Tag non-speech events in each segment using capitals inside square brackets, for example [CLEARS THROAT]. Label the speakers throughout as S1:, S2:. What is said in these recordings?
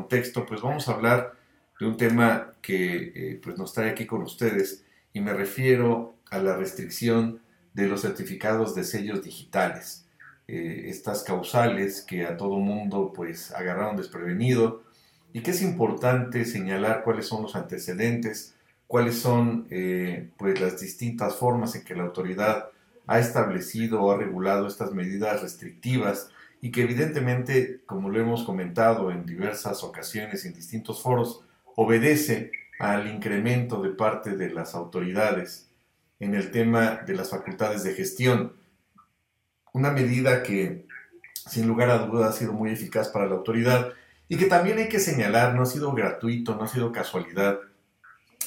S1: contexto, pues vamos a hablar de un tema que eh, pues nos trae aquí con ustedes y me refiero a la restricción de los certificados de sellos digitales. Eh, estas causales que a todo mundo pues agarraron desprevenido y que es importante señalar cuáles son los antecedentes, cuáles son eh, pues las distintas formas en que la autoridad ha establecido o ha regulado estas medidas restrictivas y que evidentemente, como lo hemos comentado en diversas ocasiones en distintos foros, obedece al incremento de parte de las autoridades en el tema de las facultades de gestión. Una medida que, sin lugar a dudas, ha sido muy eficaz para la autoridad y que también hay que señalar, no ha sido gratuito, no ha sido casualidad,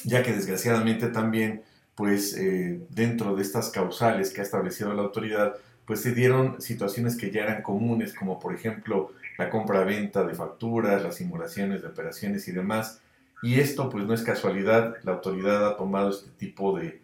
S1: ya que desgraciadamente también, pues eh, dentro de estas causales que ha establecido la autoridad, pues se dieron situaciones que ya eran comunes, como por ejemplo la compra-venta de facturas, las simulaciones de operaciones y demás. Y esto pues no es casualidad, la autoridad ha tomado este tipo de,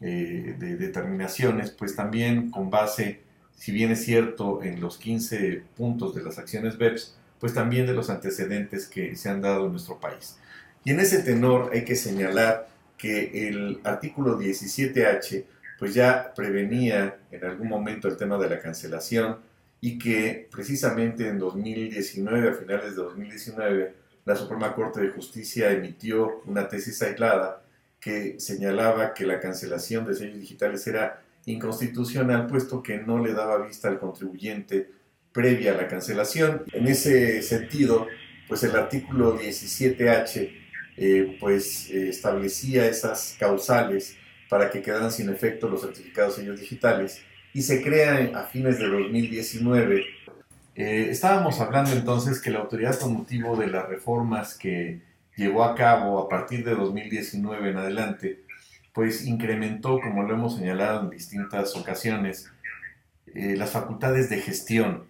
S1: eh, de determinaciones, pues también con base, si bien es cierto, en los 15 puntos de las acciones BEPS, pues también de los antecedentes que se han dado en nuestro país. Y en ese tenor hay que señalar que el artículo 17H pues ya prevenía en algún momento el tema de la cancelación y que precisamente en 2019, a finales de 2019, la Suprema Corte de Justicia emitió una tesis aislada que señalaba que la cancelación de sellos digitales era inconstitucional puesto que no le daba vista al contribuyente previa a la cancelación. En ese sentido, pues el artículo 17H eh, pues eh, establecía esas causales para que quedaran sin efecto los certificados sellos digitales y se crea a fines de 2019. Eh, estábamos hablando entonces que la autoridad con motivo de las reformas que llevó a cabo a partir de 2019 en adelante, pues incrementó, como lo hemos señalado en distintas ocasiones, las facultades de gestión.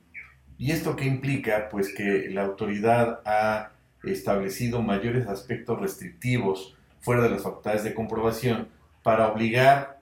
S1: ¿Y esto qué implica? Pues que la autoridad ha establecido mayores aspectos restrictivos fuera de las facultades de comprobación para obligar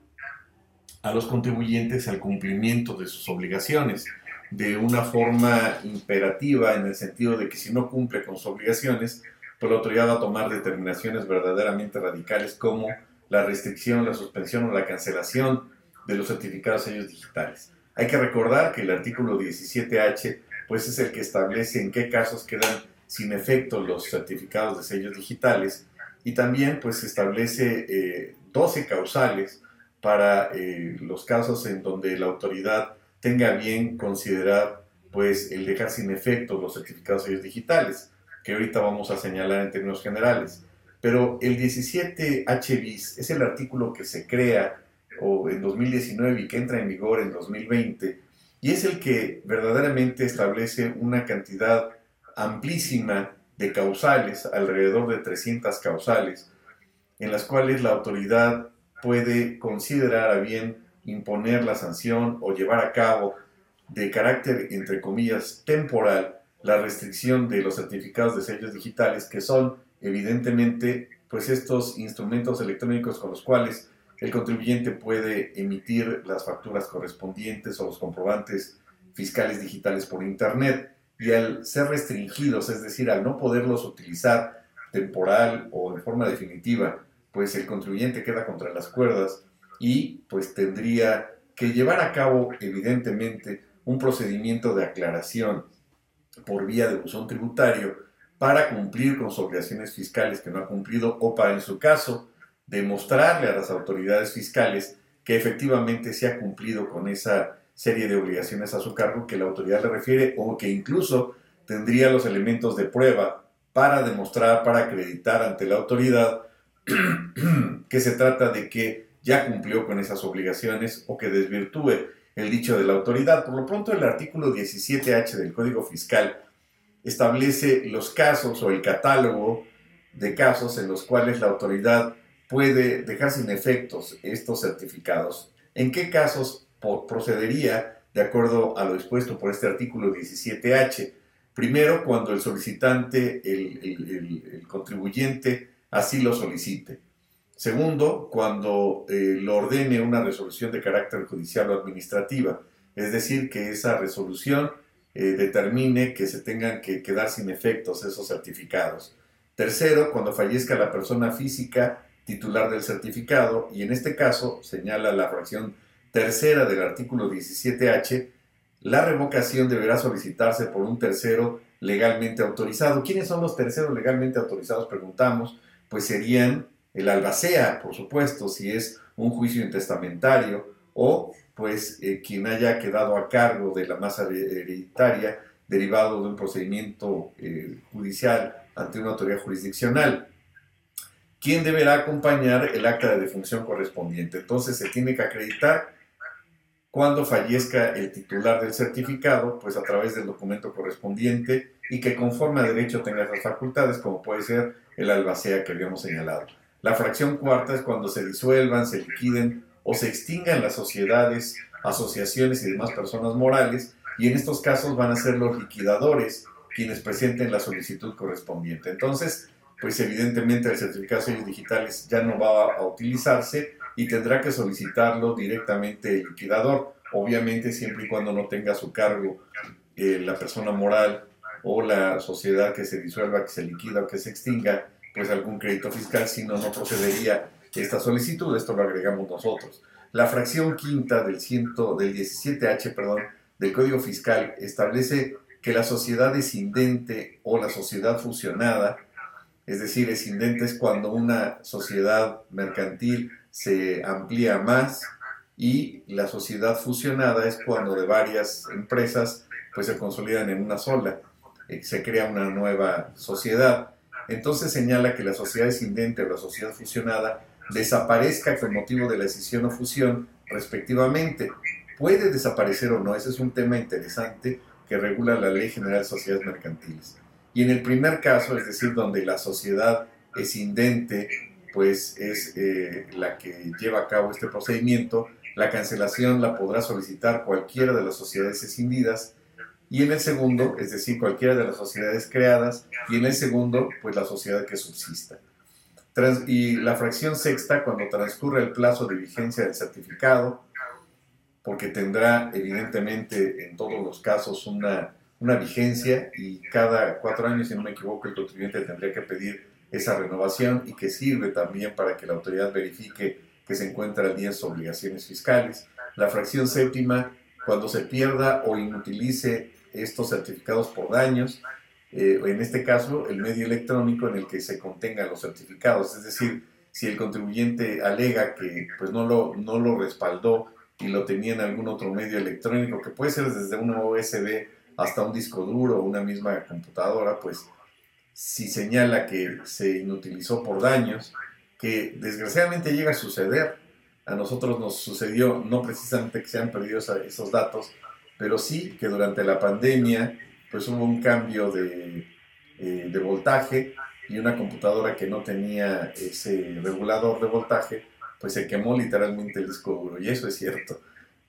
S1: a los contribuyentes al cumplimiento de sus obligaciones de una forma imperativa en el sentido de que si no cumple con sus obligaciones, pues la autoridad va a tomar determinaciones verdaderamente radicales como la restricción, la suspensión o la cancelación de los certificados sellos digitales. Hay que recordar que el artículo 17H pues es el que establece en qué casos quedan sin efecto los certificados de sellos digitales y también pues establece eh, 12 causales para eh, los casos en donde la autoridad tenga bien considerar pues el dejar sin efecto los certificados digitales, que ahorita vamos a señalar en términos generales. Pero el 17H bis es el artículo que se crea o en 2019 y que entra en vigor en 2020 y es el que verdaderamente establece una cantidad amplísima de causales, alrededor de 300 causales, en las cuales la autoridad puede considerar a bien imponer la sanción o llevar a cabo de carácter, entre comillas, temporal, la restricción de los certificados de sellos digitales, que son evidentemente pues estos instrumentos electrónicos con los cuales el contribuyente puede emitir las facturas correspondientes o los comprobantes fiscales digitales por Internet. Y al ser restringidos, es decir, al no poderlos utilizar temporal o de forma definitiva pues el contribuyente queda contra las cuerdas y pues tendría que llevar a cabo evidentemente un procedimiento de aclaración por vía de buzón tributario para cumplir con sus obligaciones fiscales que no ha cumplido o para en su caso demostrarle a las autoridades fiscales que efectivamente se ha cumplido con esa serie de obligaciones a su cargo que la autoridad le refiere o que incluso tendría los elementos de prueba para demostrar, para acreditar ante la autoridad [CLEARS THROAT] que se trata de que ya cumplió con esas obligaciones o que desvirtúe el dicho de la autoridad. Por lo pronto, el artículo 17H del Código Fiscal establece los casos o el catálogo de casos en los cuales la autoridad puede dejar sin efectos estos certificados. ¿En qué casos procedería de acuerdo a lo expuesto por este artículo 17H? Primero, cuando el solicitante, el contribuyente, así lo solicite. Segundo, cuando eh, lo ordene una resolución de carácter judicial o administrativa, es decir, que esa resolución eh, determine que se tengan que quedar sin efectos esos certificados. Tercero, cuando fallezca la persona física titular del certificado, y en este caso señala la fracción tercera del artículo 17H, la revocación deberá solicitarse por un tercero legalmente autorizado. ¿Quiénes son los terceros legalmente autorizados? Preguntamos. Pues serían el albacea, por supuesto, si es un juicio intestamentario, o pues eh, quien haya quedado a cargo de la masa hereditaria derivado de un procedimiento eh, judicial ante una autoridad jurisdiccional. ¿Quién deberá acompañar el acta de defunción correspondiente? Entonces se tiene que acreditar cuando fallezca el titular del certificado, pues a través del documento correspondiente y que conforme a derecho tenga esas facultades, como puede ser el albacea que habíamos señalado. La fracción cuarta es cuando se disuelvan, se liquiden o se extingan las sociedades, asociaciones y demás personas morales, y en estos casos van a ser los liquidadores quienes presenten la solicitud correspondiente. Entonces, pues evidentemente el certificado de sellos digitales ya no va a utilizarse y tendrá que solicitarlo directamente el liquidador, obviamente siempre y cuando no tenga a su cargo eh, la persona moral o la sociedad que se disuelva, que se liquida o que se extinga, pues algún crédito fiscal, si no, no procedería esta solicitud, esto lo agregamos nosotros. La fracción quinta del, ciento, del 17H perdón, del Código Fiscal establece que la sociedad escindente o la sociedad fusionada, es decir, escindente es cuando una sociedad mercantil se amplía más y la sociedad fusionada es cuando de varias empresas pues se consolidan en una sola, se crea una nueva sociedad. Entonces señala que la sociedad escindente o la sociedad fusionada desaparezca con motivo de la decisión o fusión, respectivamente. Puede desaparecer o no, ese es un tema interesante que regula la Ley General de Sociedades Mercantiles. Y en el primer caso, es decir, donde la sociedad escindente pues es eh, la que lleva a cabo este procedimiento, la cancelación la podrá solicitar cualquiera de las sociedades escindidas y en el segundo, es decir, cualquiera de las sociedades creadas y en el segundo, pues la sociedad que subsista y la fracción sexta cuando transcurra el plazo de vigencia del certificado, porque tendrá evidentemente en todos los casos una, una vigencia y cada cuatro años, si no me equivoco, el contribuyente tendría que pedir esa renovación y que sirve también para que la autoridad verifique que se encuentra al día de sus obligaciones fiscales. La fracción séptima, cuando se pierda o inutilice estos certificados por daños, eh, en este caso, el medio electrónico en el que se contengan los certificados. Es decir, si el contribuyente alega que pues, no, lo, no lo respaldó y lo tenía en algún otro medio electrónico, que puede ser desde una USB hasta un disco duro o una misma computadora, pues si señala que se inutilizó por daños, que desgraciadamente llega a suceder, a nosotros nos sucedió no precisamente que se han perdido esos datos, pero sí que durante la pandemia pues hubo un cambio de, eh, de voltaje y una computadora que no tenía ese regulador de voltaje, pues se quemó literalmente el disco duro. Y eso es cierto.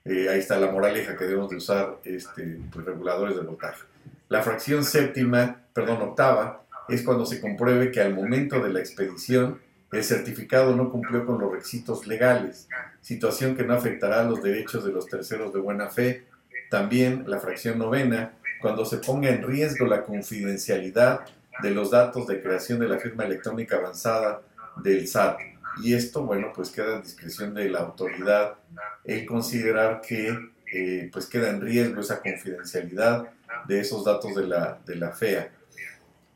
S1: Eh, ahí está la moraleja que debemos de usar este, pues, reguladores de voltaje. La fracción séptima, perdón, octava, es cuando se compruebe que al momento de la expedición el certificado no cumplió con los requisitos legales, situación que no afectará a los derechos de los terceros de buena fe. También la fracción novena cuando se ponga en riesgo la confidencialidad de los datos de creación de la firma electrónica avanzada del SAT. Y esto, bueno, pues queda en discreción de la autoridad el considerar que eh, pues queda en riesgo esa confidencialidad de esos datos de la, de la FEA.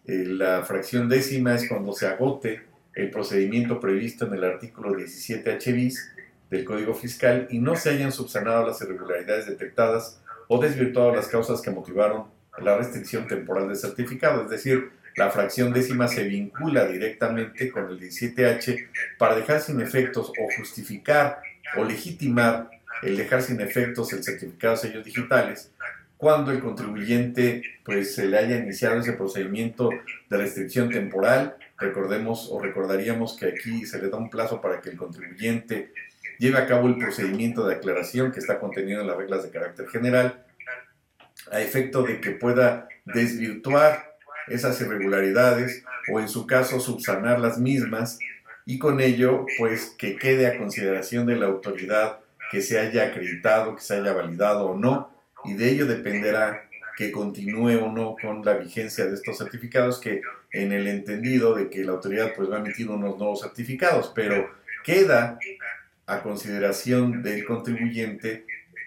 S1: Eh, la fracción décima es cuando se agote el procedimiento previsto en el artículo 17H bis del Código Fiscal y no se hayan subsanado las irregularidades detectadas o desvirtuado las causas que motivaron la restricción temporal del certificado, es decir, la fracción décima se vincula directamente con el 17H para dejar sin efectos o justificar o legitimar el dejar sin efectos el certificado de sellos digitales cuando el contribuyente pues se le haya iniciado ese procedimiento de restricción temporal. Recordemos o recordaríamos que aquí se le da un plazo para que el contribuyente lleve a cabo el procedimiento de aclaración que está contenido en las reglas de carácter general, a efecto de que pueda desvirtuar esas irregularidades o en su caso subsanar las mismas y con ello pues que quede a consideración de la autoridad que se haya acreditado, que se haya validado o no y de ello dependerá que continúe o no con la vigencia de estos certificados, que en el entendido de que la autoridad pues va a emitir unos nuevos certificados, pero queda a consideración del contribuyente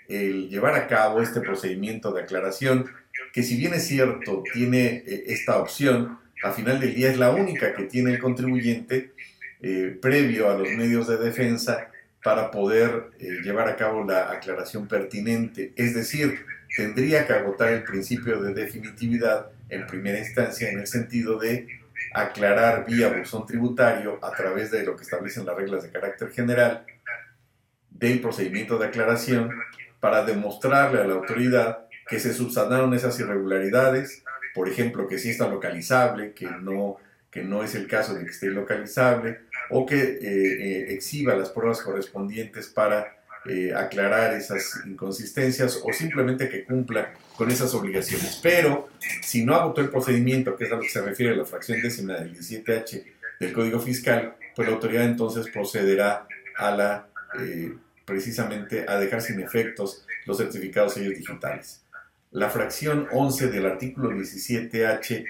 S1: el llevar a cabo este procedimiento de aclaración, que si bien es cierto, tiene eh, esta opción, a final del día es la única que tiene el contribuyente eh, previo a los medios de defensa para poder eh, llevar a cabo la aclaración pertinente. Es decir, tendría que agotar el principio de definitividad en primera instancia en el sentido de aclarar vía buzón tributario a través de lo que establecen las reglas de carácter general del procedimiento de aclaración para demostrarle a la autoridad que se subsanaron esas irregularidades, por ejemplo, que sí está localizable, que no, que no es el caso de que esté localizable, o que eh, eh, exhiba las pruebas correspondientes para eh, aclarar esas inconsistencias o simplemente que cumpla con esas obligaciones. Pero si no agotó el procedimiento, que es a lo que se refiere a la fracción décima del 17H del Código Fiscal, pues la autoridad entonces procederá a la precisamente a dejar sin efectos los certificados sellos digitales. La fracción 11 del artículo 17H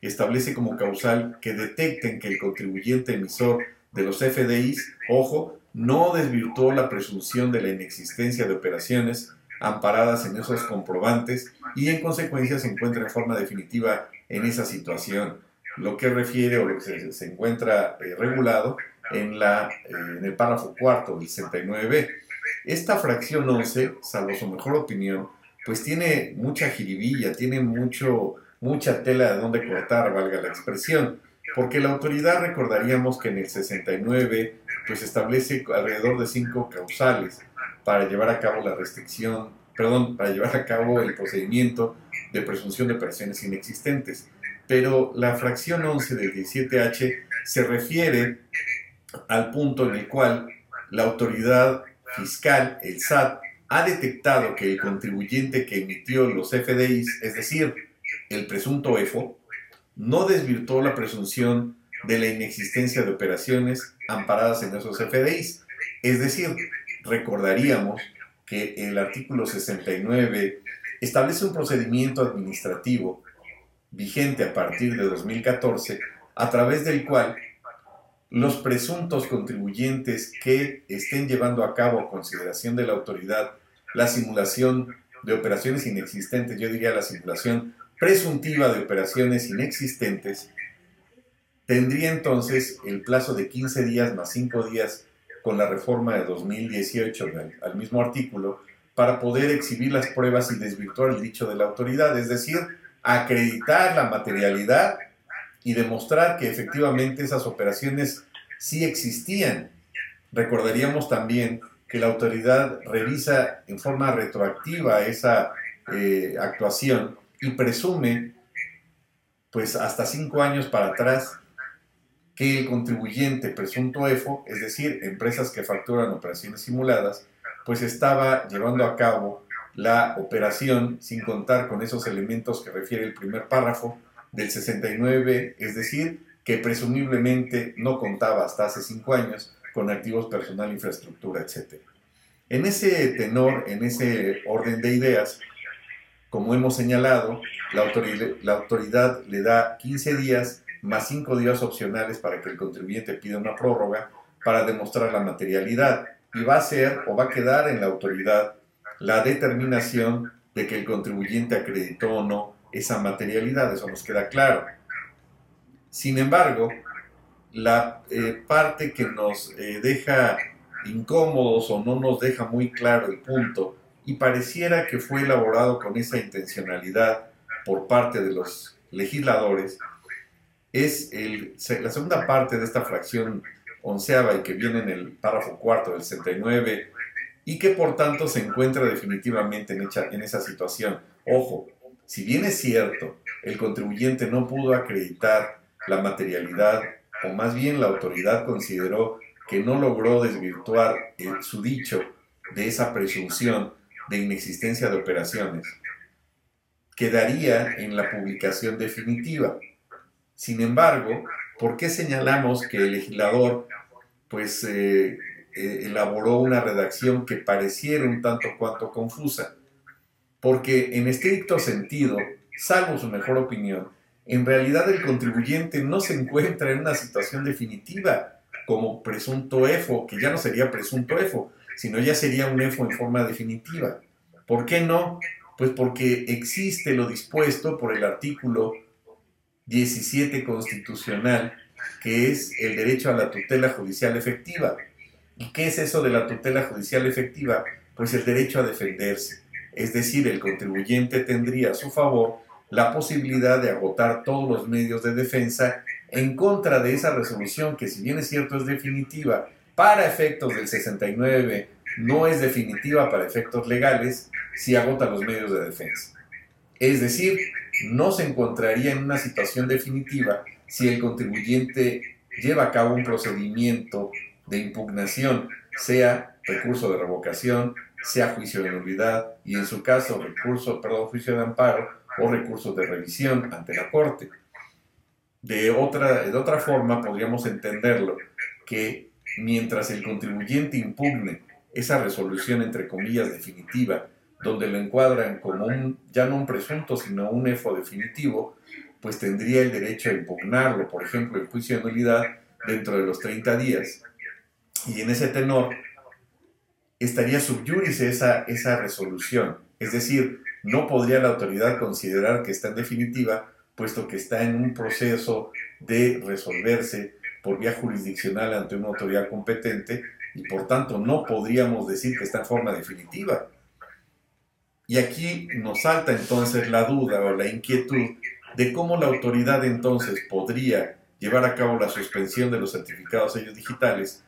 S1: establece como causal que detecten que el contribuyente emisor de los FDIs, ojo, no desvirtuó la presunción de la inexistencia de operaciones amparadas en esos comprobantes y en consecuencia se encuentra en forma definitiva en esa situación, lo que refiere o lo que se, encuentra eh, regulado en, la, eh, en el párrafo cuarto del 69b. Esta fracción 11, salvo su mejor opinión, pues tiene mucha jiribilla, tiene mucho, mucha tela de donde cortar, valga la expresión, porque la autoridad recordaríamos que en el 69 pues establece alrededor de cinco causales para llevar a cabo la restricción, perdón, para llevar a cabo el procedimiento de presunción de operaciones inexistentes. Pero la fracción 11 del 17H se refiere al punto en el cual la autoridad fiscal, el SAT, ha detectado que el contribuyente que emitió los FDIs, es decir, el presunto EFO, no desvirtuó la presunción de la inexistencia de operaciones amparadas en esos FDIs. Es decir, recordaríamos que el artículo 69 establece un procedimiento administrativo vigente a partir de 2014, a través del cual los presuntos contribuyentes que estén llevando a cabo a consideración de la autoridad la simulación de operaciones inexistentes, yo diría la simulación presuntiva de operaciones inexistentes, tendría entonces el plazo de 15 días más 5 días con la reforma de 2018 al, mismo artículo para poder exhibir las pruebas y desvirtuar el dicho de la autoridad, es decir, acreditar la materialidad y demostrar que efectivamente esas operaciones sí existían. Recordaríamos también que la autoridad revisa en forma retroactiva esa eh, actuación y presume, pues hasta cinco años para atrás, que el contribuyente presunto EFO, es decir, empresas que facturan operaciones simuladas, pues estaba llevando a cabo la operación sin contar con esos elementos que refiere el primer párrafo del 69, es decir, que presumiblemente no contaba hasta hace cinco años con activos personal, infraestructura, etc. En ese tenor, en ese orden de ideas, como hemos señalado, la autoridad, la autoridad le da 15 días más 5 días opcionales para que el contribuyente pida una prórroga para demostrar la materialidad y va a ser o va a quedar en la autoridad la determinación de que el contribuyente acreditó o no esa materialidad, eso nos queda claro. Sin embargo, la eh, parte que nos eh, deja incómodos o no nos deja muy claro el punto y pareciera que fue elaborado con esa intencionalidad por parte de los legisladores, es la segunda parte de esta fracción onceava y que viene en el párrafo cuarto del 69 y que por tanto se encuentra definitivamente en, en esa situación. Ojo, si bien es cierto, el contribuyente no pudo acreditar la materialidad, o más bien la autoridad consideró que no logró desvirtuar su dicho de esa presunción de inexistencia de operaciones, quedaría en la publicación definitiva. Sin embargo, ¿por qué señalamos que el legislador pues eh, eh, elaboró una redacción que pareciera un tanto cuanto confusa? Porque en estricto sentido, salvo su mejor opinión, en realidad el contribuyente no se encuentra en una situación definitiva como presunto EFO, que ya no sería presunto EFO, sino ya sería un EFO en forma definitiva. ¿Por qué no? Pues porque existe lo dispuesto por el artículo 17 constitucional, que es el derecho a la tutela judicial efectiva. ¿Y qué es eso de la tutela judicial efectiva? Pues el derecho a defenderse. Es decir, el contribuyente tendría a su favor la posibilidad de agotar todos los medios de defensa en contra de esa resolución que si bien es cierto es definitiva para efectos del 69, no es definitiva para efectos legales si agota los medios de defensa. Es decir, no se encontraría en una situación definitiva si el contribuyente lleva a cabo un procedimiento de impugnación, sea recurso de revocación, sea juicio de nulidad y en su caso recurso, perdón, juicio de amparo o recurso de revisión ante la Corte. De otra, de otra forma podríamos entenderlo que mientras el contribuyente impugne esa resolución entre comillas definitiva, donde lo encuadran como un, ya no un presunto, sino un EFO definitivo, pues tendría el derecho a impugnarlo, por ejemplo, el juicio de nulidad dentro de los 30 días. Y en ese tenor estaría subyúdice esa, esa resolución. Es decir, no podría la autoridad considerar que está en definitiva, puesto que está en un proceso de resolverse por vía jurisdiccional ante una autoridad competente y por tanto no podríamos decir que está en forma definitiva. Y aquí nos salta entonces la duda o la inquietud de cómo la autoridad entonces podría llevar a cabo la suspensión de los certificados sellos digitales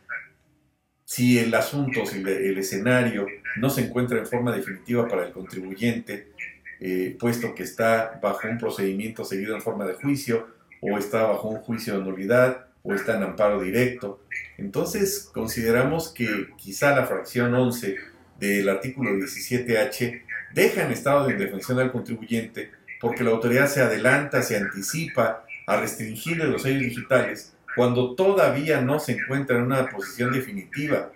S1: si el asunto, si el, escenario no se encuentra en forma definitiva para el contribuyente, eh, puesto que está bajo un procedimiento seguido en forma de juicio, o está bajo un juicio de nulidad, o está en amparo directo. Entonces consideramos que quizá la fracción 11 del artículo 17H deja en estado de indefensión al contribuyente porque la autoridad se adelanta, se anticipa a restringirle los sellos digitales cuando todavía no se encuentra en una posición definitiva.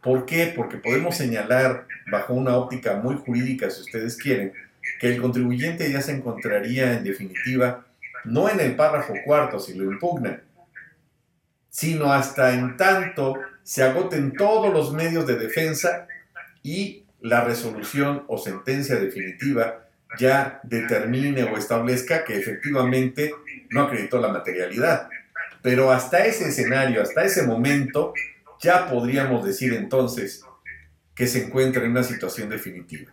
S1: ¿Por qué? Porque podemos señalar, bajo una óptica muy jurídica, si ustedes quieren, que el contribuyente ya se encontraría en definitiva no en el párrafo cuarto si lo impugna, sino hasta en tanto se agoten todos los medios de defensa y la resolución o sentencia definitiva ya determine o establezca que efectivamente no acreditó la materialidad. Pero hasta ese escenario, hasta ese momento, ya podríamos decir entonces que se encuentra en una situación definitiva.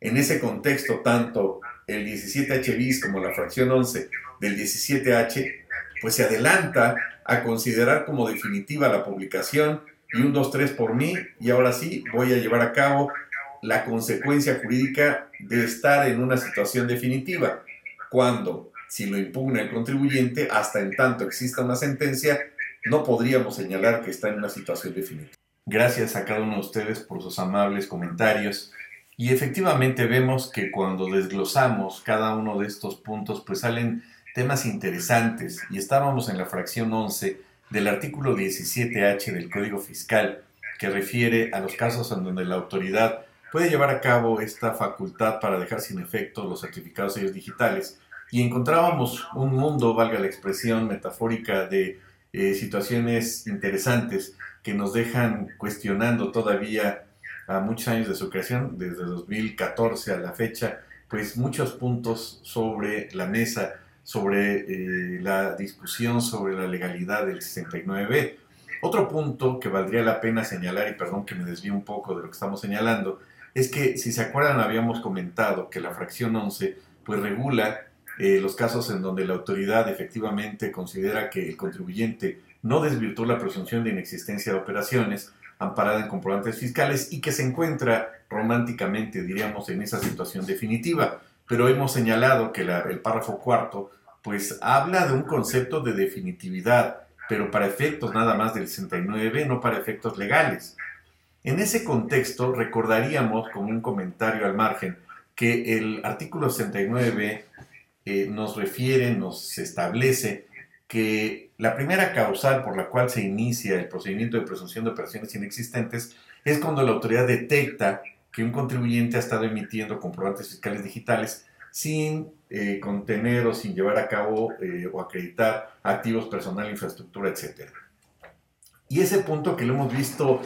S1: En ese contexto, tanto el 17H bis como la fracción 11 del 17H, pues se adelanta a considerar como definitiva la publicación y un 2-3 por mí y ahora sí voy a llevar a cabo la consecuencia jurídica de estar en una situación definitiva, cuando si lo impugna el contribuyente, hasta en tanto exista una sentencia, no podríamos señalar que está en una situación definitiva. Gracias a cada uno de ustedes por sus amables comentarios. Y efectivamente vemos que cuando desglosamos cada uno de estos puntos, pues salen temas interesantes. Y estábamos en la fracción 11 del artículo 17H del Código Fiscal, que refiere a los casos en donde la autoridad puede llevar a cabo esta facultad para dejar sin efecto los certificados sellos digitales y encontrábamos un mundo, valga la expresión metafórica, de eh, situaciones interesantes que nos dejan cuestionando todavía a muchos años de su creación, desde 2014 a la fecha, pues muchos puntos sobre la mesa, sobre eh, la discusión sobre la legalidad del 69B. Otro punto que valdría la pena señalar, y perdón que me desvíe un poco de lo que estamos señalando, es que si se acuerdan habíamos comentado que la fracción 11 pues regula eh, los casos en donde la autoridad efectivamente considera que el contribuyente no desvirtuó la presunción de inexistencia de operaciones amparada en comprobantes fiscales y que se encuentra románticamente, diríamos, en esa situación definitiva. Pero hemos señalado que el párrafo cuarto pues habla de un concepto de definitividad, pero para efectos nada más del 69, no para efectos legales. En ese contexto recordaríamos como un comentario al margen que el artículo 69 eh, nos refiere, nos establece que la primera causal por la cual se inicia el procedimiento de presunción de operaciones inexistentes es cuando la autoridad detecta que un contribuyente ha estado emitiendo comprobantes fiscales digitales sin eh, contener o sin llevar a cabo eh, o acreditar activos personal, infraestructura, etc. Y ese punto que lo hemos visto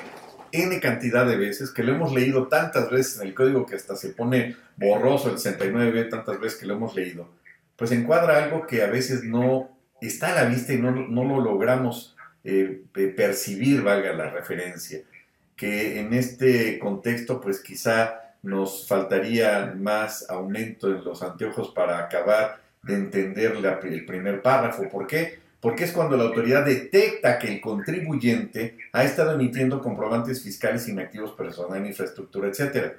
S1: N cantidad de veces, que lo hemos leído tantas veces en el código que hasta se pone borroso el 69, tantas veces que lo hemos leído, pues encuadra algo que a veces no está a la vista y no, no lo logramos eh, percibir, valga la referencia, que en este contexto pues quizá nos faltaría más aumento en los anteojos para acabar de entender el primer párrafo. ¿Por qué? Porque es cuando la autoridad detecta que el contribuyente ha estado emitiendo comprobantes fiscales inactivos personal, infraestructura, etc.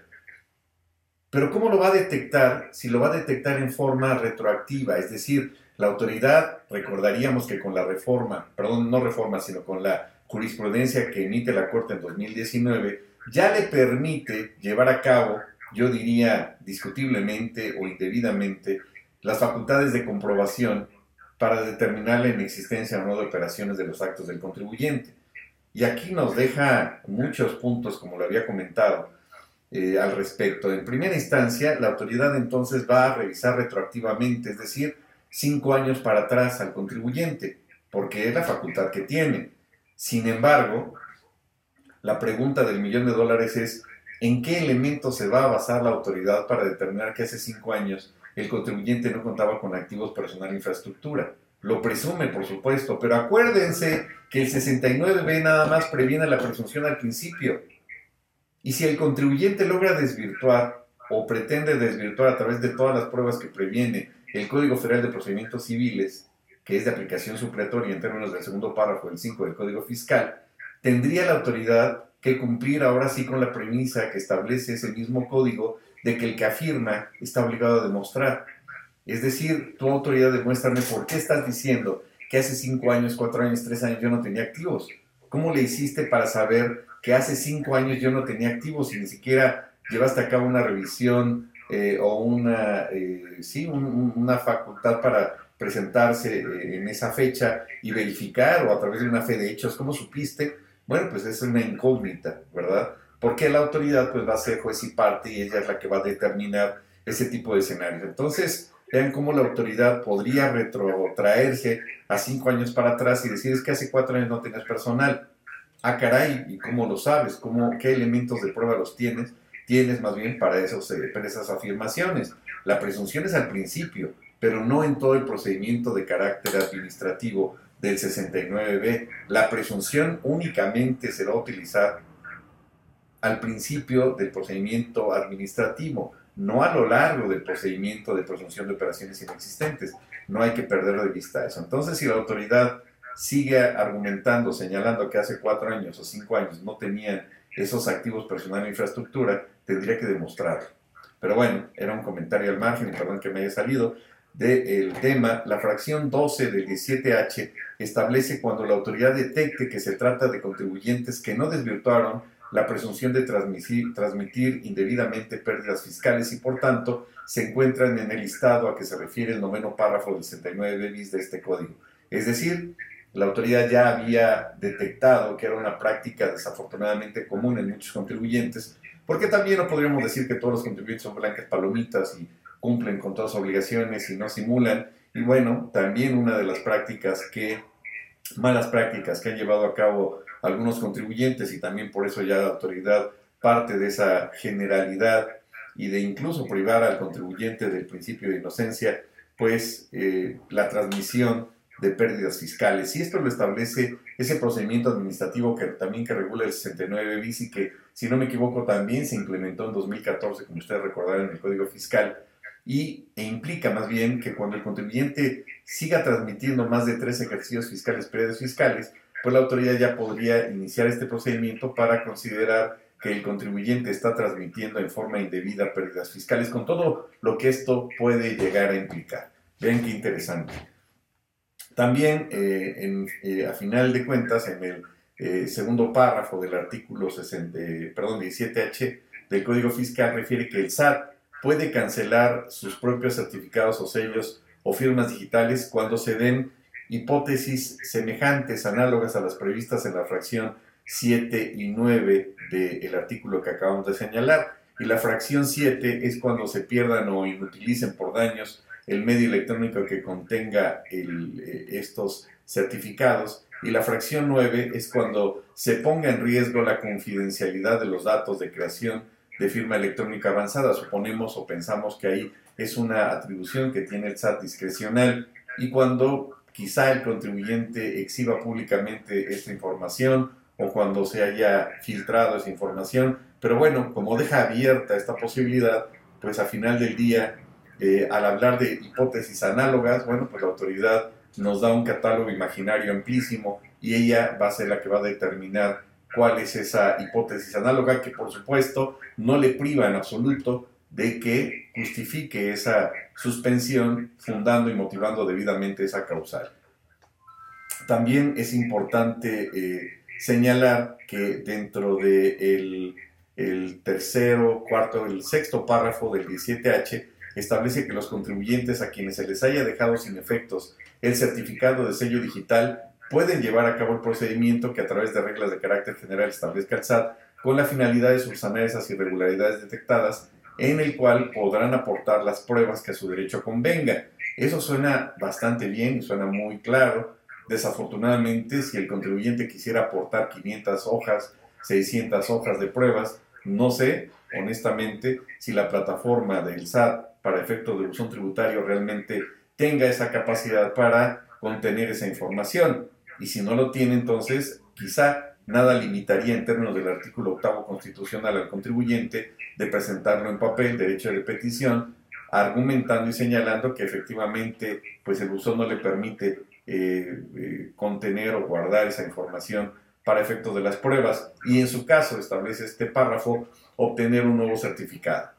S1: Pero ¿cómo lo va a detectar si lo va a detectar en forma retroactiva? Es decir, la autoridad, recordaríamos que con la reforma, perdón, no reforma, sino con la jurisprudencia que emite la Corte en 2019, ya le permite llevar a cabo, yo diría discutiblemente o indebidamente, las facultades de comprobación para determinar la inexistencia o no de operaciones de los actos del contribuyente. Y aquí nos deja muchos puntos, como lo había comentado, eh, al respecto. En primera instancia, la autoridad entonces va a revisar retroactivamente, es decir, cinco años para atrás al contribuyente, porque es la facultad que tiene. Sin embargo, la pregunta del millón de dólares es, ¿en qué elementos se va a basar la autoridad para determinar que hace cinco años el contribuyente no contaba con activos personal e infraestructura? Lo presume, por supuesto, pero acuérdense que el 69B nada más previene la presunción al principio. Y si el contribuyente logra desvirtuar o pretende desvirtuar a través de todas las pruebas que previene el Código Federal de Procedimientos Civiles, que es de aplicación supletoria en términos del segundo párrafo del 5 del Código Fiscal, tendría la autoridad que cumplir ahora sí con la premisa que establece ese mismo código de que el que afirma está obligado a demostrar. Es decir, tu autoridad demuéstrame por qué estás diciendo que hace cinco años, cuatro años, tres años yo no tenía activos. ¿Cómo le hiciste para saber que hace cinco años yo no tenía activos y ni siquiera llevaste a cabo una revisión eh, o una, eh, sí, una facultad para presentarse eh, en esa fecha y verificar o a través de una fe de hechos? ¿Cómo supiste? Bueno, pues es una incógnita, ¿verdad? Porque la autoridad pues va a ser juez y parte y ella es la que va a determinar ese tipo de escenarios. Entonces, vean cómo la autoridad podría retrotraerse a cinco años para atrás y decir es que hace cuatro años no tenías personal. Ah, caray, ¿y cómo lo sabes? ¿Cómo, ¿Qué elementos de prueba los tienes? Tienes más bien para, esos, eh, para esas afirmaciones. La presunción es al principio, pero no en todo el procedimiento de carácter administrativo del 69B. La presunción únicamente se va a utilizar al principio del procedimiento administrativo, no a lo largo del procedimiento de presunción de operaciones inexistentes. No hay que perder de vista eso. Entonces, si la autoridad sigue argumentando, señalando que hace cuatro años o cinco años no tenían esos activos personal e infraestructura, tendría que demostrarlo. Pero bueno, era un comentario al margen, perdón que me haya salido del tema, la fracción 12 del 17H establece cuando la autoridad detecte que se trata de contribuyentes que no desvirtuaron la presunción de transmitir, transmitir indebidamente pérdidas fiscales y por tanto se encuentran en el listado a que se refiere el noveno párrafo del 69 bis de este código. Es decir, la autoridad ya había detectado que era una práctica desafortunadamente común en muchos contribuyentes, porque también no podríamos decir que todos los contribuyentes son blancas palomitas y cumplen con todas sus obligaciones y no simulan. Y bueno, también una de las prácticas que, malas prácticas que han llevado a cabo algunos contribuyentes y también por eso ya la autoridad parte de esa generalidad y de incluso privar al contribuyente del principio de inocencia, pues eh, la transmisión de pérdidas fiscales. Y esto lo establece ese procedimiento administrativo que también que regula el 69 bis y que, si no me equivoco, también se implementó en 2014, como ustedes recordarán, en el Código Fiscal, y, e implica más bien que cuando el contribuyente siga transmitiendo más de tres ejercicios fiscales, periodos fiscales, pues la autoridad ya podría iniciar este procedimiento para considerar que el contribuyente está transmitiendo en forma indebida pérdidas fiscales, con todo lo que esto puede llegar a implicar. Vean qué interesante. También, eh, eh, a final de cuentas, en el eh, segundo párrafo del artículo 60, perdón, 17H del Código Fiscal refiere que el SAT puede cancelar sus propios certificados o sellos o firmas digitales cuando se den hipótesis semejantes, análogas a las previstas en la fracción 7 y 9 del artículo que acabamos de señalar. y la fracción 7 es cuando se pierdan o inutilicen por daños el medio electrónico que contenga eh, estos certificados y la fracción 9 es cuando se ponga en riesgo la confidencialidad de los datos de creación de firma electrónica avanzada. Suponemos o pensamos que ahí es una atribución que tiene el SAT discrecional y cuando quizá el contribuyente exhiba públicamente esta información o cuando se haya filtrado esa información. Pero bueno, como deja abierta esta posibilidad, pues a final del día, eh, al hablar de hipótesis análogas, bueno, pues la autoridad nos da un catálogo imaginario amplísimo y ella va a ser la que va a determinar cuál es esa hipótesis análoga que por supuesto no le priva en absoluto de que justifique esa suspensión fundando y motivando debidamente esa causal. También es importante eh, señalar que dentro del de el tercero, cuarto, el sexto párrafo del 17H establece que los contribuyentes a quienes se les haya dejado sin efectos el certificado de sello digital pueden llevar a cabo el procedimiento que a través de reglas de carácter general establezca el SAT con la finalidad de subsanar esas irregularidades detectadas en el cual podrán aportar las pruebas que a su derecho convenga. Eso suena bastante bien suena muy claro. Desafortunadamente, si el contribuyente quisiera aportar 500 hojas, 600 hojas de pruebas, no sé, honestamente, si la plataforma del SAT para efectos de buzón tributario realmente tenga esa capacidad para contener esa información. Y si no lo tiene, entonces quizá nada limitaría en términos del artículo octavo constitucional al contribuyente de presentarlo en papel, derecho de petición, argumentando y señalando que efectivamente pues el buzón no le permite eh, eh, contener o guardar esa información para efectos de las pruebas y en su caso establece este párrafo obtener un nuevo certificado.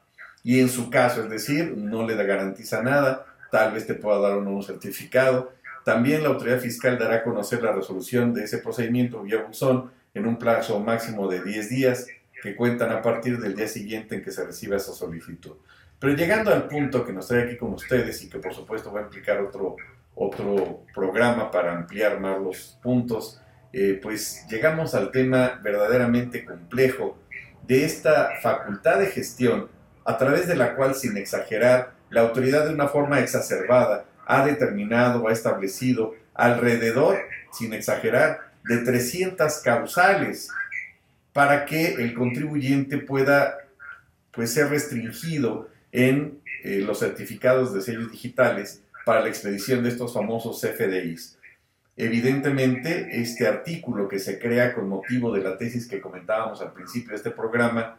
S1: Y en su caso, es decir, no le garantiza nada, tal vez te pueda dar un nuevo certificado. También la autoridad fiscal dará a conocer la resolución de ese procedimiento vía buzón en un plazo máximo de 10 días que cuentan a partir del día siguiente en que se reciba esa solicitud. Pero llegando al punto que nos trae aquí con ustedes y que por supuesto va a implicar otro, otro programa para ampliar más los puntos, eh, pues llegamos al tema verdaderamente complejo de esta facultad de gestión a través de la cual, sin exagerar, la autoridad de una forma exacerbada ha determinado, ha establecido alrededor, sin exagerar, de 300 causales para que el contribuyente pueda pues, ser restringido en eh, los certificados de sellos digitales para la expedición de estos famosos CFDIs. Evidentemente, este artículo que se crea con motivo de la tesis que comentábamos al principio de este programa,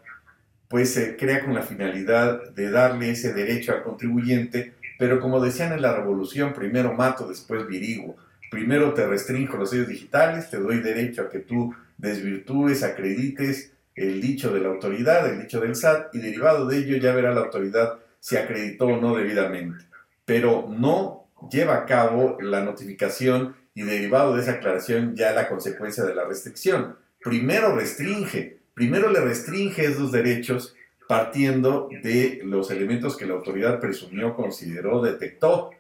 S1: pues se crea con la finalidad de darle ese derecho al contribuyente, pero como decían en la revolución, primero mato, después virigo. Primero te restringo los sellos digitales, te doy derecho a que tú desvirtúes, acredites el dicho de la autoridad, el dicho del SAT, y derivado de ello ya verá la autoridad si acreditó o no debidamente. Pero no lleva a cabo la notificación y derivado de esa aclaración ya la consecuencia de la restricción. Primero restringe, primero le restringe esos derechos partiendo de los elementos que la autoridad presumió, consideró, detectó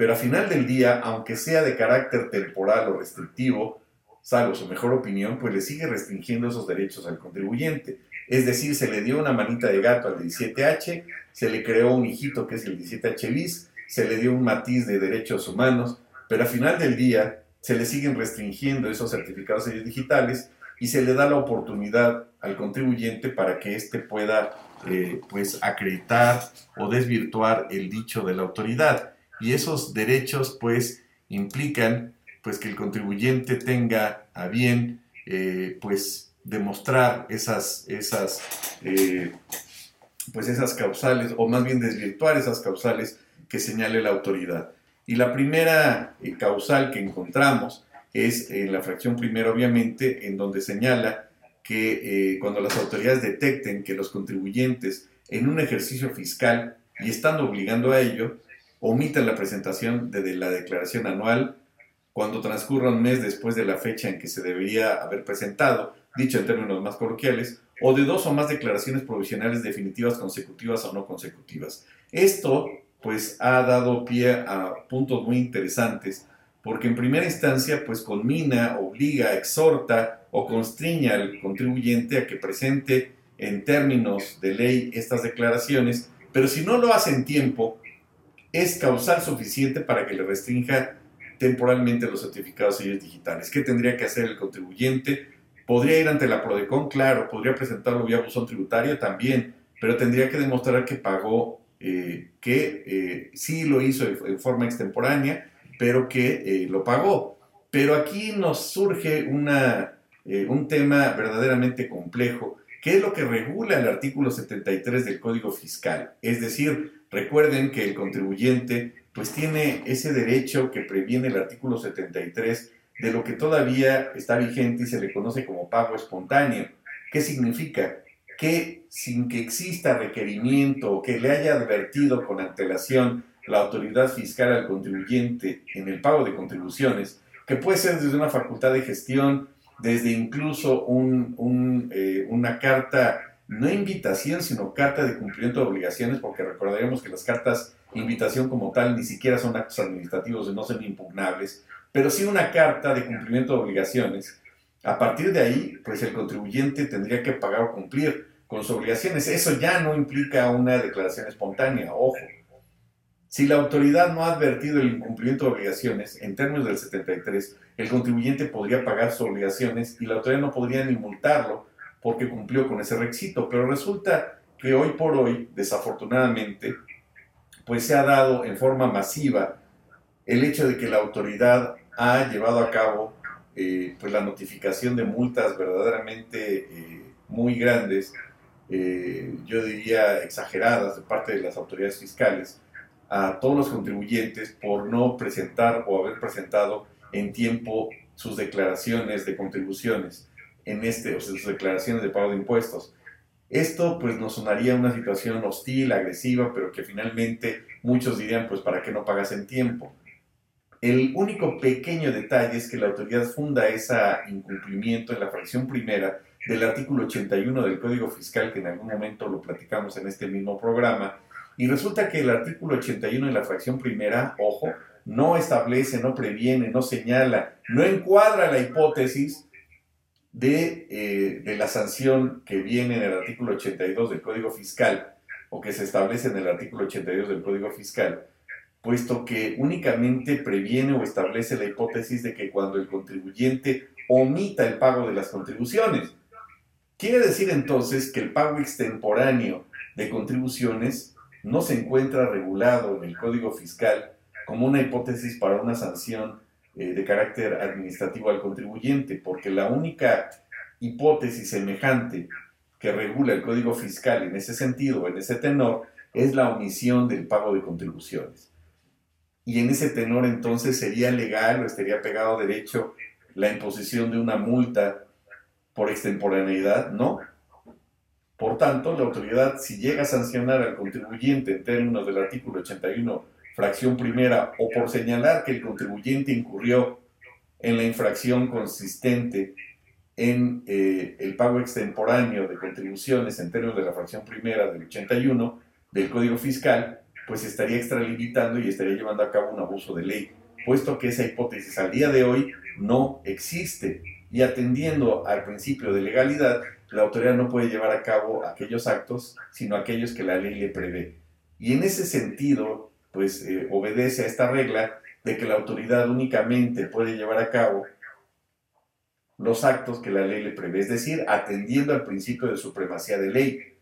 S1: pero a final del día, aunque sea de carácter temporal o restrictivo, salvo su mejor opinión, pues le sigue restringiendo esos derechos al contribuyente. Es decir, se le dio una manita de gato al 17H, se le creó un hijito que es el 17H bis, se le dio un matiz de derechos humanos, pero a final del día se le siguen restringiendo esos certificados digitales y se le da la oportunidad al contribuyente para que éste pueda eh, pues acreditar o desvirtuar el dicho de la autoridad y esos derechos pues implican pues que el contribuyente tenga a bien eh, pues demostrar esas, esas, eh, pues esas causales o más bien desvirtuar esas causales que señale la autoridad. Y la primera causal que encontramos es en la fracción primera obviamente en donde señala que cuando las autoridades detecten que los contribuyentes en un ejercicio fiscal y están obligando a ello, omiten la presentación de la declaración anual cuando transcurra un mes después de la fecha en que se debería haber presentado, dicho en términos más coloquiales, o de dos o más declaraciones provisionales definitivas consecutivas o no consecutivas. Esto, pues, ha dado pie a puntos muy interesantes, porque en primera instancia, pues, conmina, obliga, exhorta o constriña al contribuyente a que presente en términos de ley estas declaraciones, pero si no lo hace en tiempo, es causal suficiente para que le restrinja temporalmente los certificados digitales. ¿Qué tendría que hacer el contribuyente? ¿Podría ir ante la PRODECON? Claro. ¿Podría presentarlo vía buzón tributario? También. Pero tendría que demostrar que pagó, eh, que eh, sí lo hizo en forma extemporánea, pero que eh, lo pagó. Pero aquí nos surge una, un tema verdaderamente complejo, que es lo que regula el artículo 73 del Código Fiscal. Es decir, recuerden que el contribuyente pues tiene ese derecho que previene el artículo 73 de lo que todavía está vigente y se le conoce como pago espontáneo. ¿Qué significa? Que sin que exista requerimiento o que le haya advertido con antelación la autoridad fiscal al contribuyente en el pago de contribuciones, que puede ser desde una facultad de gestión, desde incluso eh, una carta, no invitación, sino carta de cumplimiento de obligaciones, porque recordaremos que las cartas invitación como tal ni siquiera son actos administrativos y no son impugnables, pero sí una carta de cumplimiento de obligaciones. A partir de ahí, pues el contribuyente tendría que pagar o cumplir con sus obligaciones. Eso ya no implica una declaración espontánea, ojo. Si la autoridad no ha advertido el incumplimiento de obligaciones, en términos del 73, el contribuyente podría pagar sus obligaciones y la autoridad no podría ni multarlo porque cumplió con ese requisito. Pero resulta que hoy por hoy, desafortunadamente, pues se ha dado en forma masiva el hecho de que la autoridad ha llevado a cabo eh, pues la notificación de multas verdaderamente eh, muy grandes, eh, yo diría exageradas de parte de las autoridades fiscales, a todos los contribuyentes por no presentar o haber presentado en tiempo sus declaraciones de contribuciones, en este, o sea, sus declaraciones de pago de impuestos. Esto pues nos sonaría una situación hostil, agresiva, pero que finalmente muchos dirían pues para qué no pagas en tiempo. El único pequeño detalle es que la autoridad funda ese incumplimiento en la fracción primera del artículo 81 del Código Fiscal, que en algún momento lo platicamos en este mismo programa, y resulta que el artículo 81 en la fracción primera, ojo, no establece, no previene, no señala, no encuadra la hipótesis eh, de, la sanción que viene en el artículo 82 del Código Fiscal o que se establece en el artículo 82 del Código Fiscal, puesto que únicamente previene o establece la hipótesis de que cuando el contribuyente omita el pago de las contribuciones. Quiere decir entonces que el pago extemporáneo de contribuciones no se encuentra regulado en el Código Fiscal como una hipótesis para una sanción eh, de carácter administrativo al contribuyente, porque la única hipótesis semejante que regula el Código Fiscal en ese sentido, en ese tenor, es la omisión del pago de contribuciones. Y en ese tenor entonces sería legal o estaría pegado derecho la imposición de una multa por extemporaneidad, no. Por tanto, la autoridad, si llega a sancionar al contribuyente en términos del artículo 81 fracción primera o por señalar que el contribuyente incurrió en la infracción consistente en eh, el pago extemporáneo de contribuciones en términos de la fracción primera del 81 del Código Fiscal, pues estaría extralimitando y estaría llevando a cabo un abuso de ley, puesto que esa hipótesis al día de hoy no existe. Y atendiendo al principio de legalidad, la autoridad no puede llevar a cabo aquellos actos, sino aquellos que la ley le prevé. Y en ese sentido, pues eh, obedece a esta regla de que la autoridad únicamente puede llevar a cabo los actos que la ley le prevé, es decir, atendiendo al principio de supremacía de ley.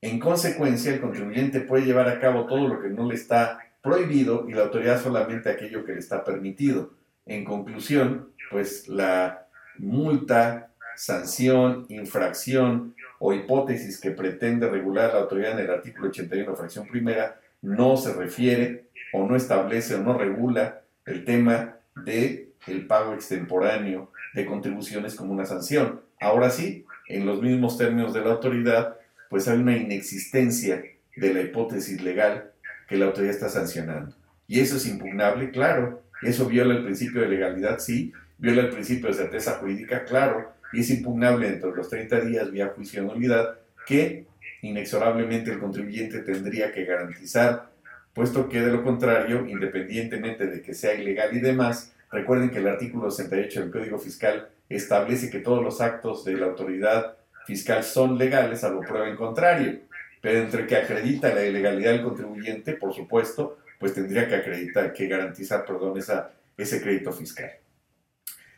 S1: En consecuencia, el contribuyente puede llevar a cabo todo lo que no le está prohibido y la autoridad solamente aquello que le está permitido. En conclusión, pues la multa, sanción, infracción o hipótesis que pretende regular la autoridad en el artículo 81, fracción primera, no se refiere o no establece o no regula el tema de el pago extemporáneo de contribuciones como una sanción. Ahora sí, en los mismos términos de la autoridad, pues hay una inexistencia de la hipótesis legal que la autoridad está sancionando. Y eso es impugnable, claro. Eso viola el principio de legalidad, sí. Viola el principio de certeza jurídica, claro. Y es impugnable dentro de los 30 días vía juicio de nulidad que inexorablemente el contribuyente tendría que garantizar, puesto que de lo contrario, independientemente de que sea ilegal y demás, recuerden que el artículo 68 del Código Fiscal establece que todos los actos de la autoridad fiscal son legales a lo prueba en contrario. Pero entre que acredita la ilegalidad del contribuyente, por supuesto, pues tendría que acreditar, que garantizar, perdón, esa, ese crédito fiscal.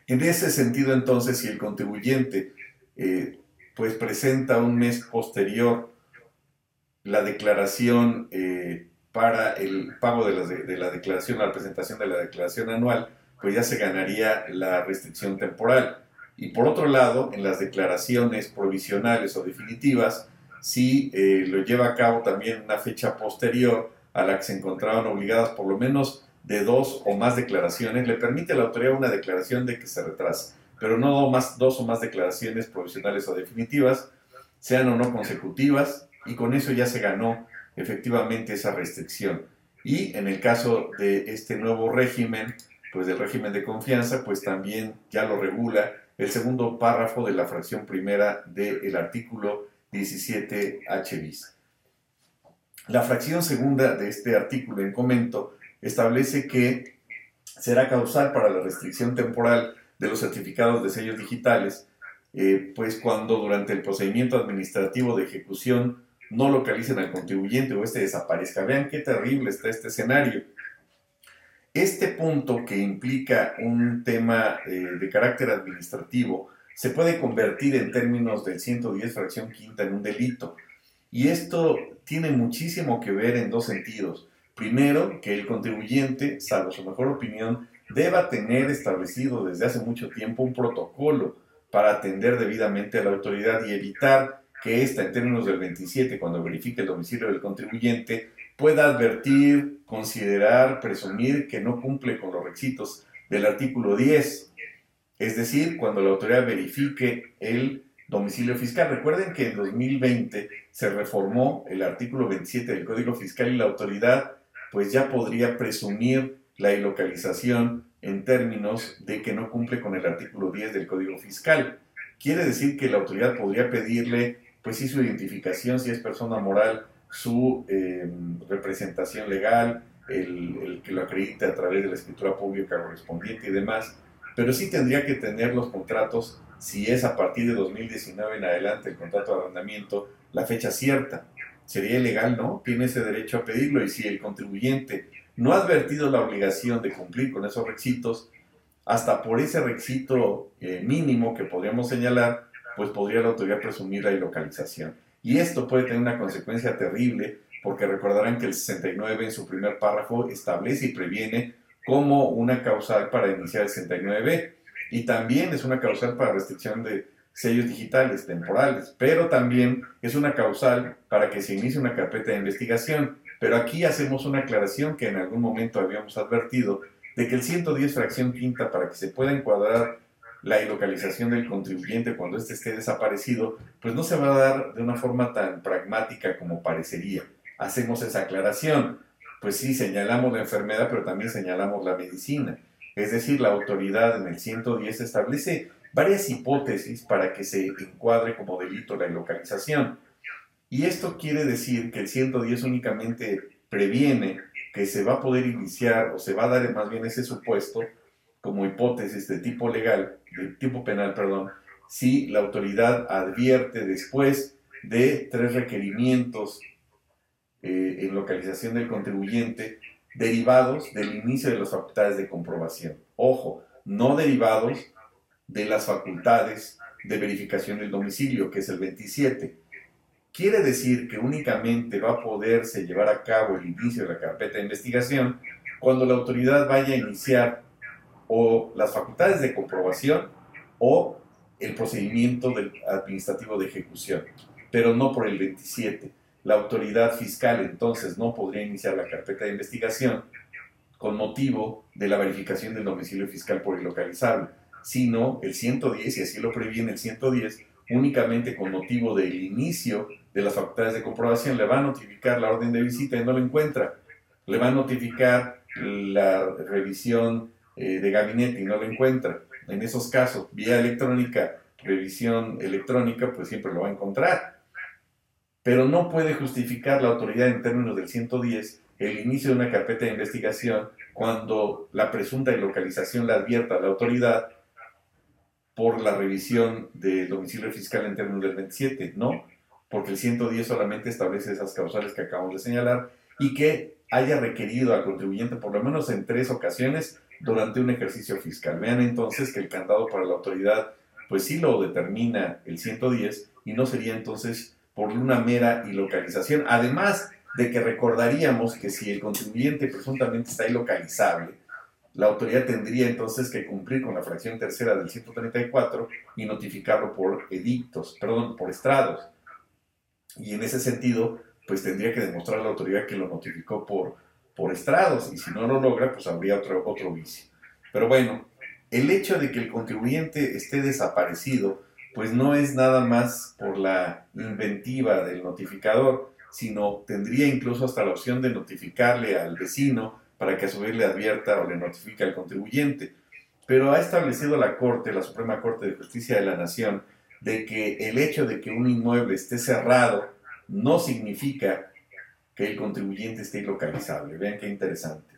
S1: En ese sentido, entonces, si el contribuyente eh, pues presenta un mes posterior la declaración eh, para el pago de la, de la declaración, la presentación de la declaración anual, pues ya se ganaría la restricción temporal. Y por otro lado, en las declaraciones provisionales o definitivas, si eh, lo lleva a cabo también una fecha posterior a la que se encontraban obligadas por lo menos de dos o más declaraciones, le permite a la autoridad una declaración de que se retrasa, pero no más, dos o más declaraciones provisionales o definitivas, sean o no consecutivas, y con eso ya se ganó efectivamente esa restricción. Y en el caso de este nuevo régimen, pues del régimen de confianza, pues también ya lo regula el segundo párrafo de la fracción primera del artículo 17H bis. La fracción segunda de este artículo en comento establece que será causal para la restricción temporal de los certificados de sellos digitales, eh, pues cuando durante el procedimiento administrativo de ejecución no localicen al contribuyente o este desaparezca. Vean qué terrible está este escenario. Este punto que implica un tema eh, de carácter administrativo se puede convertir en términos del 110 fracción quinta en un delito. Y esto tiene muchísimo que ver en dos sentidos. Primero, que el contribuyente, salvo su mejor opinión, deba tener establecido desde hace mucho tiempo un protocolo para atender debidamente a la autoridad y evitar que ésta, en términos del 27, cuando verifique el domicilio del contribuyente, pueda advertir, considerar, presumir que no cumple con los requisitos del artículo 10, es decir, cuando la autoridad verifique el domicilio fiscal. Recuerden que en 2020 se reformó el artículo 27 del Código Fiscal y la autoridad pues ya podría presumir la ilocalización en términos de que no cumple con el artículo 10 del Código Fiscal. Quiere decir que la autoridad podría pedirle pues sí su identificación, si es persona moral, su eh, representación legal, el, que lo acredite a través de la escritura pública correspondiente y demás, pero sí tendría que tener los contratos, si es a partir de 2019 en adelante el contrato de arrendamiento, la fecha cierta. Sería ilegal, ¿no? Tiene ese derecho a pedirlo y si el contribuyente no ha advertido la obligación de cumplir con esos requisitos, hasta por ese requisito eh, mínimo que podríamos señalar, pues podría la autoridad presumir la ilocalización. Y esto puede tener una consecuencia terrible porque recordarán que el 69 en su primer párrafo establece y previene como una causal para iniciar el 69B y también es una causal para restricción de sellos digitales temporales, pero también es una causal para que se inicie una carpeta de investigación. Pero aquí hacemos una aclaración que en algún momento habíamos advertido de que el 110 fracción quinta para que se pueda encuadrar la ilocalización del contribuyente cuando éste esté desaparecido, pues no se va a dar de una forma tan pragmática como parecería. Hacemos esa aclaración. Pues sí, señalamos la enfermedad, pero también señalamos la medicina. Es decir, la autoridad en el 110 establece varias hipótesis para que se encuadre como delito la ilocalización. Y esto quiere decir que el 110 únicamente previene que se va a poder iniciar o se va a dar más bien ese supuesto como hipótesis de tipo legal, de tipo penal, perdón, si la autoridad advierte después de tres requerimientos eh, en localización del contribuyente derivados del inicio de las facultades de comprobación. Ojo, no derivados de las facultades de verificación del domicilio, que es el 27. Quiere decir que únicamente va a poderse llevar a cabo el inicio de la carpeta de investigación cuando la autoridad vaya a iniciar o las facultades de comprobación o el procedimiento administrativo de ejecución, pero no por el 27. La autoridad fiscal entonces no podría iniciar la carpeta de investigación con motivo de la verificación del domicilio fiscal por ilocalizable, sino el 110, y así lo previene el 110, únicamente con motivo del inicio de las facultades de comprobación, le va a notificar la orden de visita y no lo encuentra. Le va a notificar la revisión eh, de gabinete y no lo encuentra, en esos casos, vía electrónica, revisión electrónica, pues siempre lo va a encontrar. Pero no puede justificar la autoridad en términos del 110 el inicio de una carpeta de investigación cuando la presunta ilocalización la advierta a la autoridad por la revisión del domicilio fiscal en términos del 27, no, porque el 110 solamente establece esas causales que acabamos de señalar y que haya requerido al contribuyente por lo menos en tres ocasiones durante un ejercicio fiscal. Vean entonces que el candado para la autoridad pues sí lo determina el 110 y no sería entonces por una mera ilocalización. Además de que recordaríamos que si el contribuyente presuntamente está ilocalizable, la autoridad tendría entonces que cumplir con la fracción tercera del 134 y notificarlo por edictos, perdón, por estrados. Y en ese sentido, pues tendría que demostrar la autoridad que lo notificó por, por estrados y si no lo logra, pues habría otro, otro vicio. Pero bueno, el hecho de que el contribuyente esté desaparecido, pues no es nada más por la inventiva del notificador, sino tendría incluso hasta la opción de notificarle al vecino para que a su vez le advierta o le notifique al contribuyente. Pero ha establecido la Corte, la Suprema Corte de Justicia de la Nación, de que el hecho de que un inmueble esté cerrado no significa que el contribuyente esté localizable. Vean qué interesante.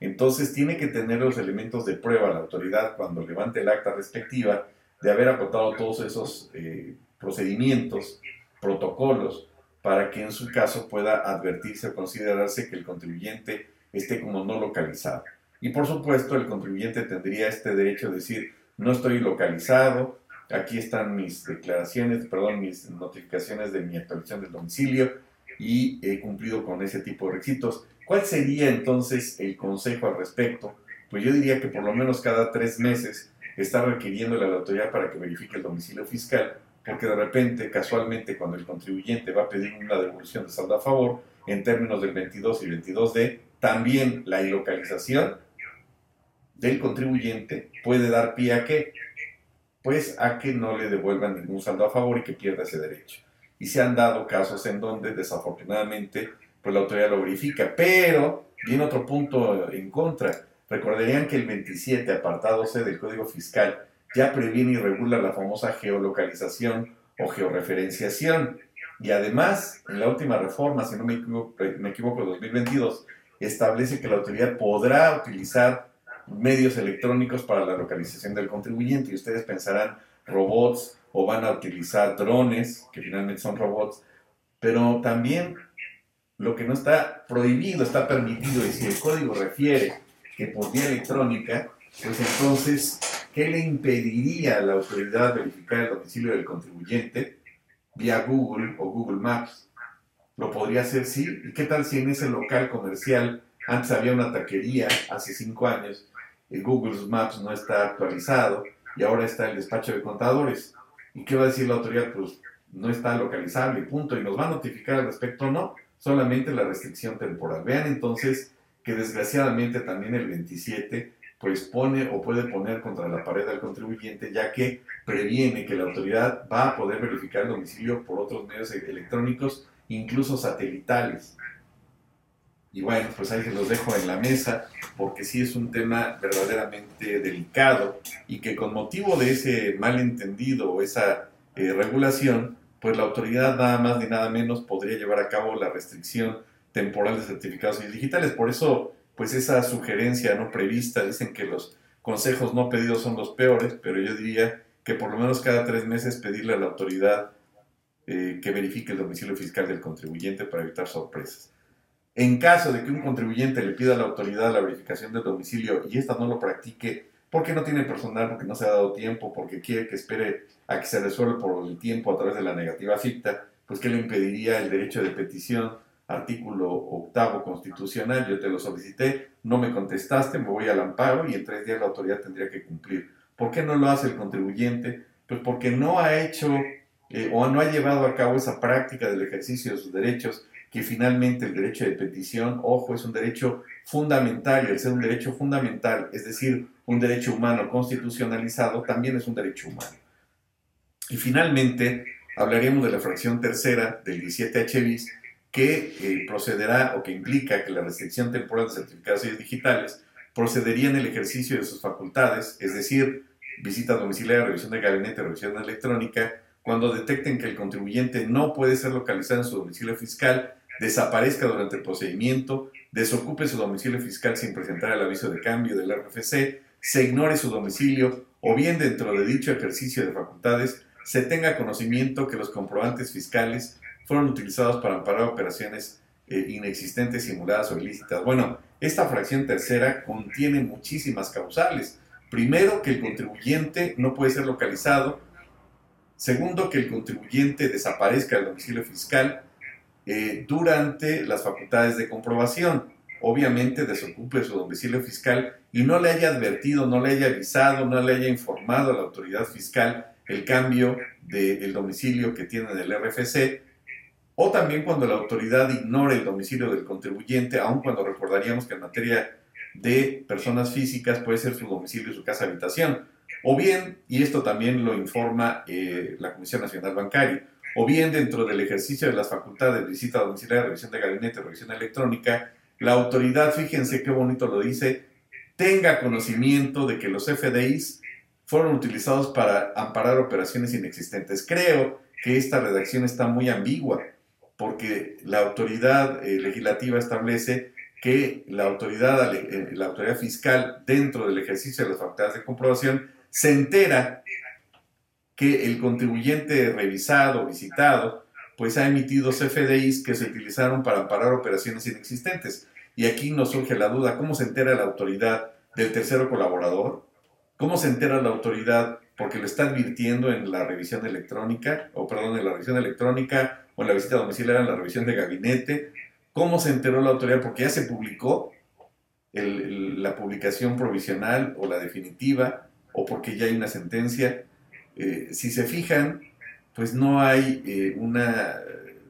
S1: Entonces tiene que tener los elementos de prueba la autoridad cuando levante el acta respectiva de haber acotado todos esos eh, procedimientos, protocolos, para que en su caso pueda advertirse o considerarse que el contribuyente esté como no localizado. Y por supuesto el contribuyente tendría este derecho de decir, no estoy localizado, aquí están mis declaraciones, perdón, mis notificaciones de mi actualización del domicilio y he cumplido con ese tipo de requisitos. ¿Cuál sería entonces el consejo al respecto? Pues yo diría que por lo menos cada tres meses está requiriéndole a la autoridad para que verifique el domicilio fiscal, porque de repente, casualmente, cuando el contribuyente va a pedir una devolución de saldo a favor, en términos del 22 y 22D, también la ilocalización del contribuyente puede dar pie a qué? Pues a que no le devuelvan ningún saldo a favor y que pierda ese derecho. Y se han dado casos en donde desafortunadamente pues la autoridad lo verifica. Pero viene otro punto en contra. Recordarían que el 27, apartado C del Código Fiscal, ya previene y regula la famosa geolocalización o georreferenciación. Y además, en la última reforma, si no me equivoco, me equivoco 2022, establece que la autoridad podrá utilizar medios electrónicos para la localización del contribuyente. Y ustedes pensarán robots o van a utilizar drones, que finalmente son robots, pero también lo que no está prohibido está permitido. Y si el código refiere que por vía electrónica, pues entonces, ¿qué le impediría a la autoridad verificar el domicilio del contribuyente vía Google o Google Maps? Lo podría hacer, sí. ¿Y qué tal si en ese local comercial antes había una taquería, hace cinco años, Google Maps no está actualizado y ahora está el despacho de contadores? ¿Y qué va a decir la autoridad? Pues no está localizable, punto. ¿Y nos va a notificar al respecto? No solamente la restricción temporal. Vean entonces que desgraciadamente también el 27 pues pone o puede poner contra la pared al contribuyente ya que previene que la autoridad va a poder verificar el domicilio por otros medios electrónicos, incluso satelitales. Y bueno, pues ahí se los dejo en la mesa porque sí es un tema verdaderamente delicado y que con motivo de ese malentendido o esa eh, regulación, pues la autoridad nada más ni nada menos podría llevar a cabo la restricción temporal de certificados digitales. Por eso, pues esa sugerencia no prevista, dicen que los consejos no pedidos son los peores, pero yo diría que por lo menos cada tres meses pedirle a la autoridad eh, que verifique el domicilio fiscal del contribuyente para evitar sorpresas. En caso de que un contribuyente le pida a la autoridad la verificación del domicilio y ésta no lo practique porque no tiene personal, porque no se ha dado tiempo, porque quiere que espere a que se resuelva por el tiempo a través de la negativa ficta, pues que le impediría el derecho de petición, artículo octavo constitucional, yo te lo solicité, no me contestaste, me voy al amparo y en tres días la autoridad tendría que cumplir. ¿Por qué no lo hace el contribuyente? Pues porque no ha hecho o no ha llevado a cabo esa práctica del ejercicio de sus derechos, que finalmente el derecho de petición, ojo, es un derecho fundamental y al ser un derecho fundamental, es decir, un derecho humano constitucionalizado, también es un derecho humano. Y finalmente, hablaremos de la fracción tercera del 17H bis, que eh, procederá o que implica que la restricción temporal de certificados digitales procedería en el ejercicio de sus facultades, es decir, visita domiciliaria, revisión de gabinete, revisión electrónica, cuando detecten que el contribuyente no puede ser localizado en su domicilio fiscal, desaparezca durante el procedimiento, desocupe su domicilio fiscal sin presentar el aviso de cambio del RFC, se ignore su domicilio o bien dentro de dicho ejercicio de facultades se tenga conocimiento que los comprobantes fiscales fueron utilizados para amparar operaciones eh, inexistentes, simuladas o ilícitas. Bueno, esta fracción tercera contiene muchísimas causales. Primero, que el contribuyente no puede ser localizado. Segundo, que el contribuyente desaparezca del domicilio fiscal eh, durante las facultades de comprobación. Obviamente desocupe su domicilio fiscal y no le haya advertido, no le haya avisado, no le haya informado a la autoridad fiscal el cambio del domicilio que tiene en el RFC, o también cuando la autoridad ignore el domicilio del contribuyente, aun cuando recordaríamos que en materia de personas físicas puede ser su domicilio y su casa habitación, o bien, y esto también lo informa eh, la Comisión Nacional Bancaria, o bien dentro del ejercicio de las facultades de visita domiciliaria, revisión de gabinete, revisión electrónica, la autoridad, fíjense qué bonito lo dice, tenga conocimiento de que los FDIs fueron utilizados para amparar operaciones inexistentes. Creo que esta redacción está muy ambigua, porque la autoridad eh, legislativa establece que la autoridad, eh, la autoridad fiscal, dentro del ejercicio de las facultades de comprobación, se entera que el contribuyente revisado, visitado, pues ha emitido CFDIs que se utilizaron para amparar operaciones inexistentes. Y aquí nos surge la duda, ¿cómo se entera la autoridad del tercero colaborador? ¿Cómo se entera la autoridad porque lo está advirtiendo en la revisión electrónica, o perdón, en la revisión electrónica o en la visita domiciliaria, en la revisión de gabinete? ¿Cómo se enteró la autoridad? Porque ya se publicó la publicación provisional o la definitiva, o porque ya hay una sentencia. Eh, si se fijan, pues no hay eh, una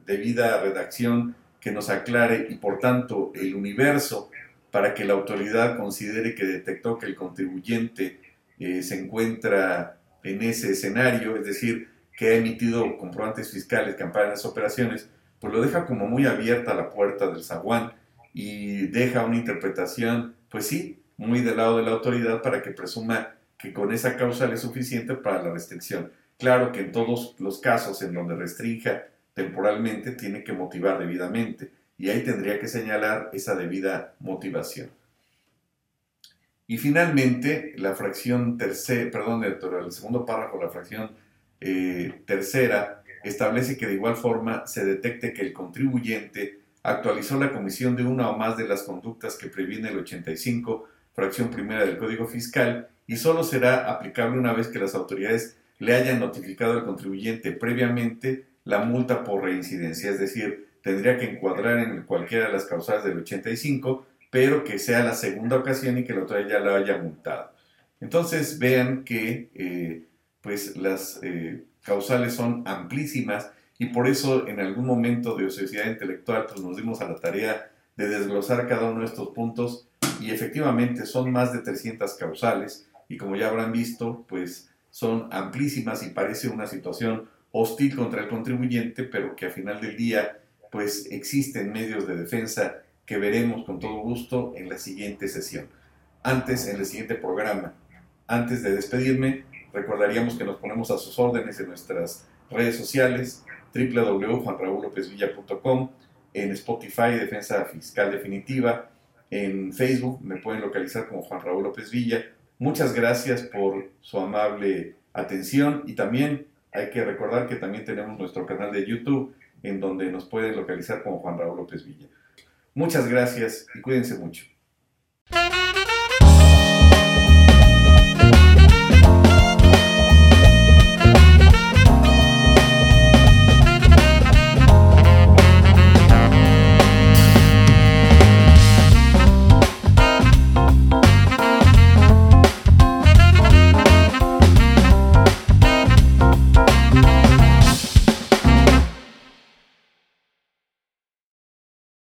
S1: debida redacción que nos aclare y por tanto el universo para que la autoridad considere que detectó que el contribuyente eh, se encuentra en ese escenario, es decir, que ha emitido comprobantes fiscales esas operaciones, pues lo deja como muy abierta la puerta del zaguán y deja una interpretación, pues sí, muy del lado de la autoridad para que presuma que con esa causa es suficiente para la restricción. Claro que en todos los casos en donde restrinja temporalmente tiene que motivar debidamente y ahí tendría que señalar esa debida motivación. Y finalmente, la fracción tercera, perdón, el segundo párrafo, la fracción eh, tercera, establece que de igual forma se detecte que el contribuyente actualizó la comisión de una o más de las conductas que previene el 85, fracción primera del Código Fiscal, y solo será aplicable una vez que las autoridades le hayan notificado al contribuyente previamente la multa por reincidencia, es decir, tendría que encuadrar en cualquiera de las causales del 85, pero que sea la segunda ocasión y que la otra ya la haya multado. Entonces vean que eh, pues las eh, causales son amplísimas y por eso en algún momento de ociosidad intelectual pues nos dimos a la tarea de desglosar cada uno de estos puntos y efectivamente son más de 300 causales y como ya habrán visto pues son amplísimas y parece una situación hostil contra el contribuyente, pero que a final del día pues existen medios de defensa que veremos con todo gusto en la siguiente sesión. Antes, en el siguiente programa, antes de despedirme, recordaríamos que nos ponemos a sus órdenes en nuestras redes sociales, www.juanraulopezvilla.com, en Spotify, Defensa Fiscal Definitiva, en Facebook me pueden localizar como Juan Raúl López Villa. Muchas gracias por su amable atención y también hay que recordar que también tenemos nuestro canal de YouTube en donde nos pueden localizar como Juan Raúl López Villa. Muchas gracias y cuídense mucho.